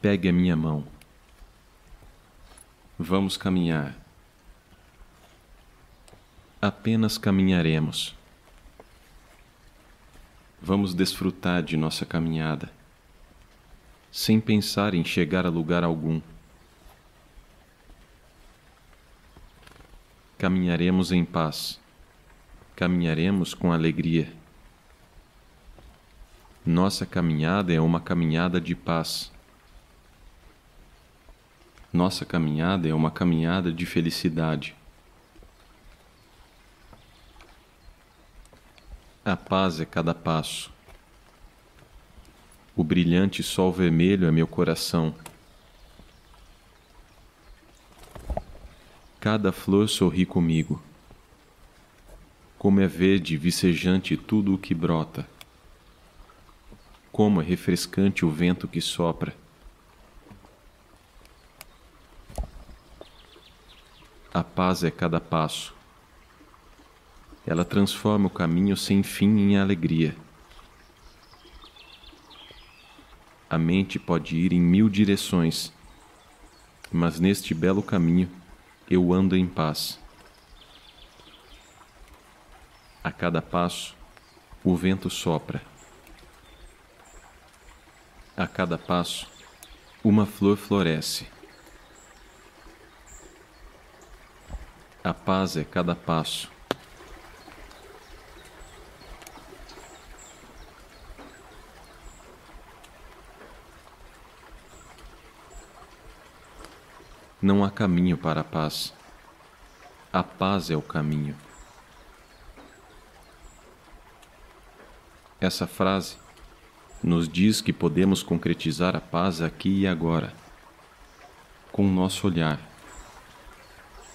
Pegue a minha mão. Vamos caminhar. Apenas caminharemos. Vamos desfrutar de nossa caminhada, sem pensar em chegar a lugar algum. Caminharemos em paz, caminharemos com alegria. Nossa caminhada é uma caminhada de paz. Nossa caminhada é uma caminhada de felicidade. A paz é cada passo. O brilhante sol vermelho é meu coração. Cada flor sorri comigo. Como é verde e vicejante tudo o que brota. Como é refrescante o vento que sopra. A paz é cada passo. Ela transforma o caminho sem fim em alegria. A mente pode ir em mil direções, mas neste belo caminho eu ando em paz. A cada passo, o vento sopra. A cada passo, uma flor floresce. Paz é cada passo. Não há caminho para a paz. A paz é o caminho. Essa frase nos diz que podemos concretizar a paz aqui e agora, com o nosso olhar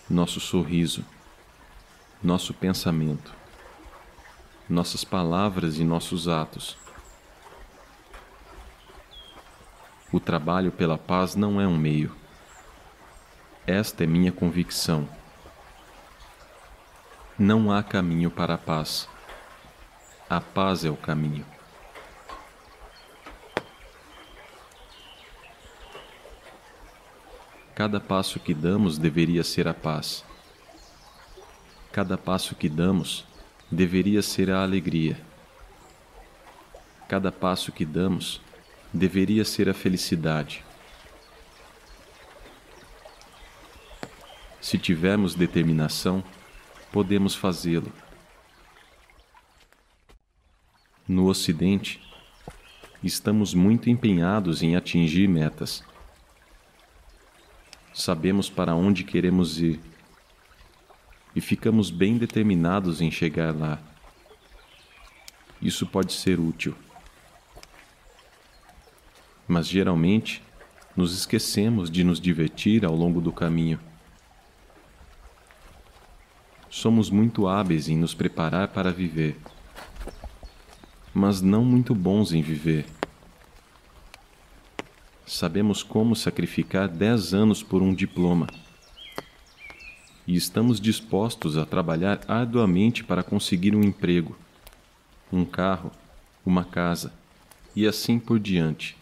nosso sorriso, nosso pensamento, nossas palavras e nossos atos. O trabalho pela paz não é um meio. Esta é minha convicção. Não há caminho para a paz. A paz é o caminho. Cada passo que damos deveria ser a paz. Cada passo que damos deveria ser a alegria. Cada passo que damos deveria ser a felicidade. Se tivermos determinação, podemos fazê-lo. No Ocidente, estamos muito empenhados em atingir metas sabemos para onde queremos ir e ficamos bem determinados em chegar lá. Isso pode ser útil. Mas geralmente nos esquecemos de nos divertir ao longo do caminho. Somos muito hábeis em nos preparar para viver, mas não muito bons em viver sabemos como sacrificar dez anos por um diploma. E estamos dispostos a trabalhar arduamente para conseguir um emprego, um carro, uma casa e assim por diante.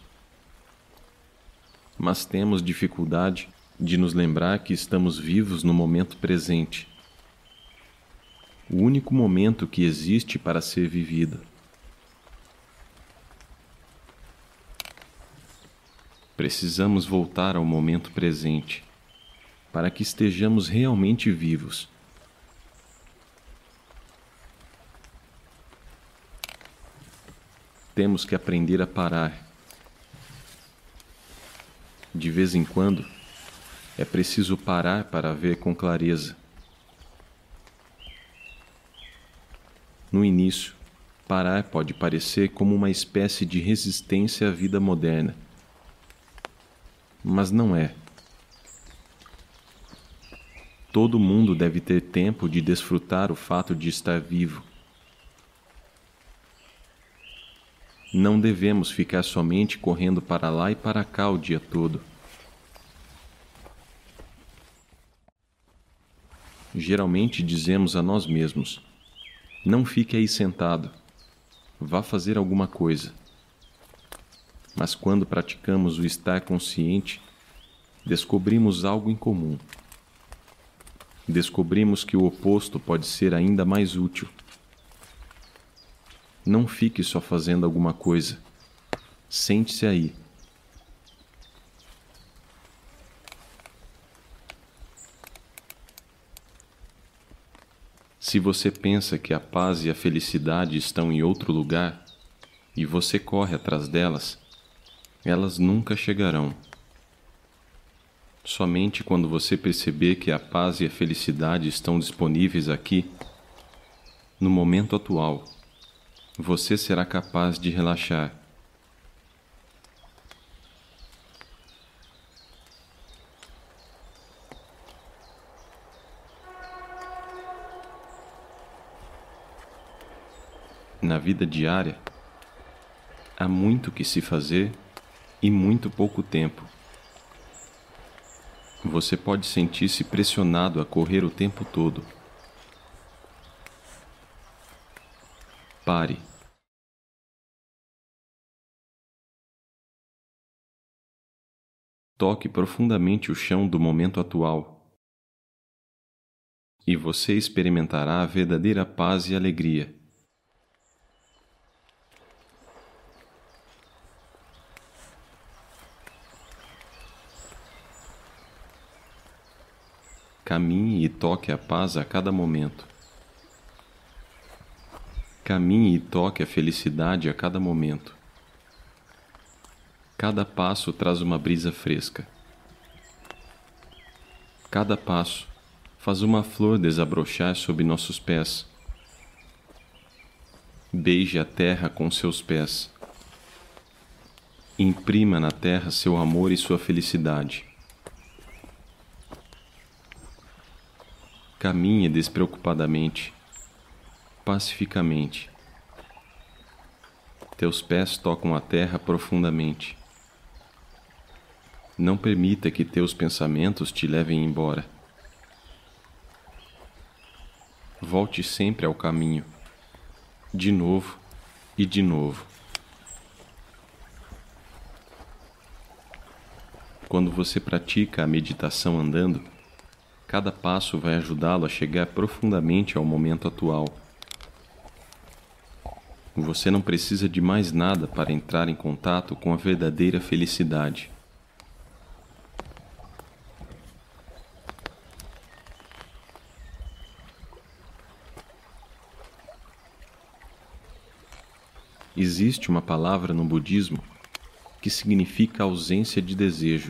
Mas temos dificuldade de nos lembrar que estamos vivos no momento presente. O único momento que existe para ser vivido. Precisamos voltar ao momento presente para que estejamos realmente vivos. Temos que aprender a parar. De vez em quando, é preciso parar para ver com clareza. No início, parar pode parecer como uma espécie de resistência à vida moderna mas não é. Todo mundo deve ter tempo de desfrutar o fato de estar vivo. Não devemos ficar somente correndo para lá e para cá o dia todo. Geralmente dizemos a nós mesmos: não fique aí sentado, vá fazer alguma coisa. Mas quando praticamos o estar consciente, descobrimos algo em comum. Descobrimos que o oposto pode ser ainda mais útil. Não fique só fazendo alguma coisa. Sente-se aí. Se você pensa que a paz e a felicidade estão em outro lugar e você corre atrás delas, elas nunca chegarão. Somente quando você perceber que a paz e a felicidade estão disponíveis aqui, no momento atual, você será capaz de relaxar. Na vida diária, há muito que se fazer e muito pouco tempo. Você pode sentir-se pressionado a correr o tempo todo. Pare. Toque profundamente o chão do momento atual. E você experimentará a verdadeira paz e alegria. Caminhe e toque a paz a cada momento. Caminhe e toque a felicidade a cada momento. Cada passo traz uma brisa fresca. Cada passo faz uma flor desabrochar sob nossos pés. Beije a terra com seus pés. Imprima na terra seu amor e sua felicidade. Caminhe despreocupadamente, pacificamente. Teus pés tocam a terra profundamente. Não permita que teus pensamentos te levem embora. Volte sempre ao caminho, de novo e de novo. Quando você pratica a meditação andando, Cada passo vai ajudá-lo a chegar profundamente ao momento atual. Você não precisa de mais nada para entrar em contato com a verdadeira felicidade. Existe uma palavra no budismo que significa ausência de desejo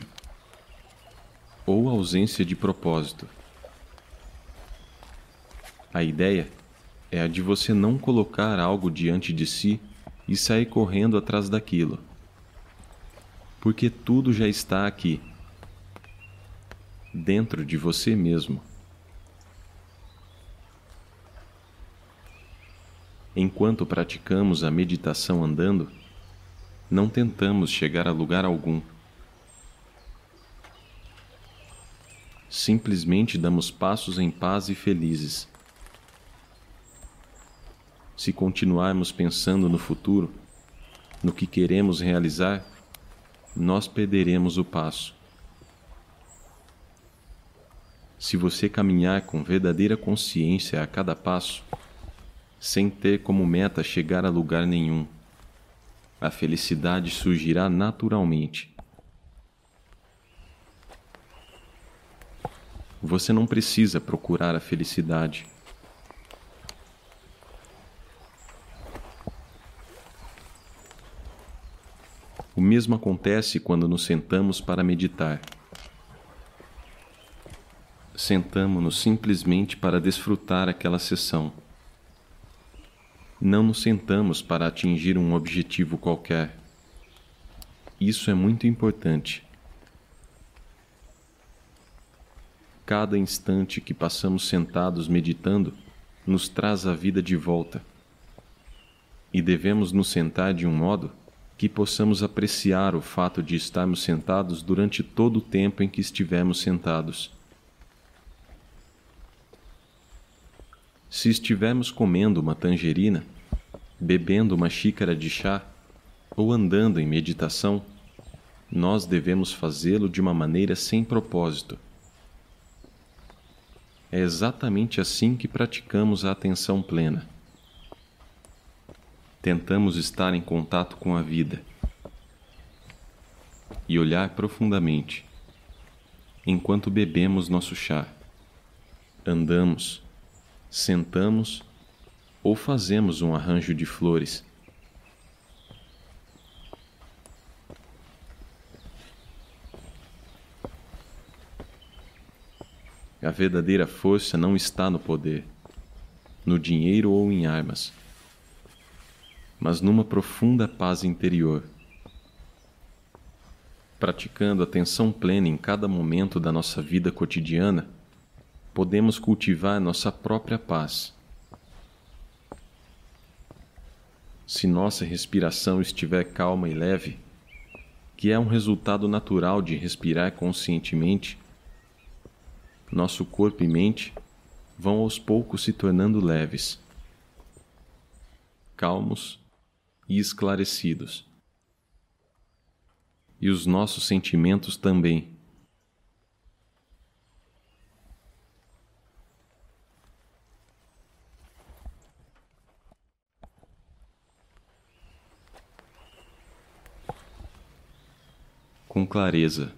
ausência de propósito. A ideia é a de você não colocar algo diante de si e sair correndo atrás daquilo. Porque tudo já está aqui, dentro de você mesmo. Enquanto praticamos a meditação andando, não tentamos chegar a lugar algum. Simplesmente damos passos em paz e felizes. Se continuarmos pensando no futuro, no que queremos realizar, nós perderemos o passo. Se você caminhar com verdadeira consciência a cada passo, sem ter como meta chegar a lugar nenhum, a felicidade surgirá naturalmente. Você não precisa procurar a felicidade. O mesmo acontece quando nos sentamos para meditar. Sentamos-nos simplesmente para desfrutar aquela sessão. Não nos sentamos para atingir um objetivo qualquer. Isso é muito importante. Cada instante que passamos sentados meditando nos traz a vida de volta. E devemos nos sentar de um modo que possamos apreciar o fato de estarmos sentados durante todo o tempo em que estivemos sentados. Se estivermos comendo uma tangerina, bebendo uma xícara de chá, ou andando em meditação, nós devemos fazê-lo de uma maneira sem propósito. É exatamente assim que praticamos a atenção plena. Tentamos estar em contato com a vida e olhar profundamente enquanto bebemos nosso chá, andamos, sentamos ou fazemos um arranjo de flores. A verdadeira força não está no poder, no dinheiro ou em armas, mas numa profunda paz interior. Praticando atenção plena em cada momento da nossa vida cotidiana, podemos cultivar nossa própria paz. Se nossa respiração estiver calma e leve, que é um resultado natural de respirar conscientemente, nosso corpo e mente vão aos poucos se tornando leves, calmos e esclarecidos. E os nossos sentimentos também. Com clareza,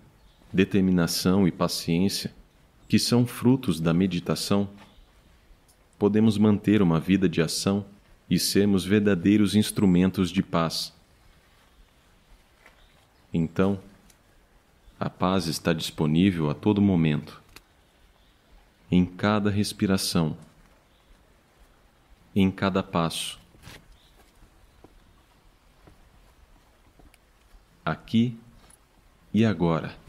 determinação e paciência, que são frutos da meditação, podemos manter uma vida de ação e sermos verdadeiros instrumentos de paz. Então, a paz está disponível a todo momento, em cada respiração, em cada passo. Aqui e agora.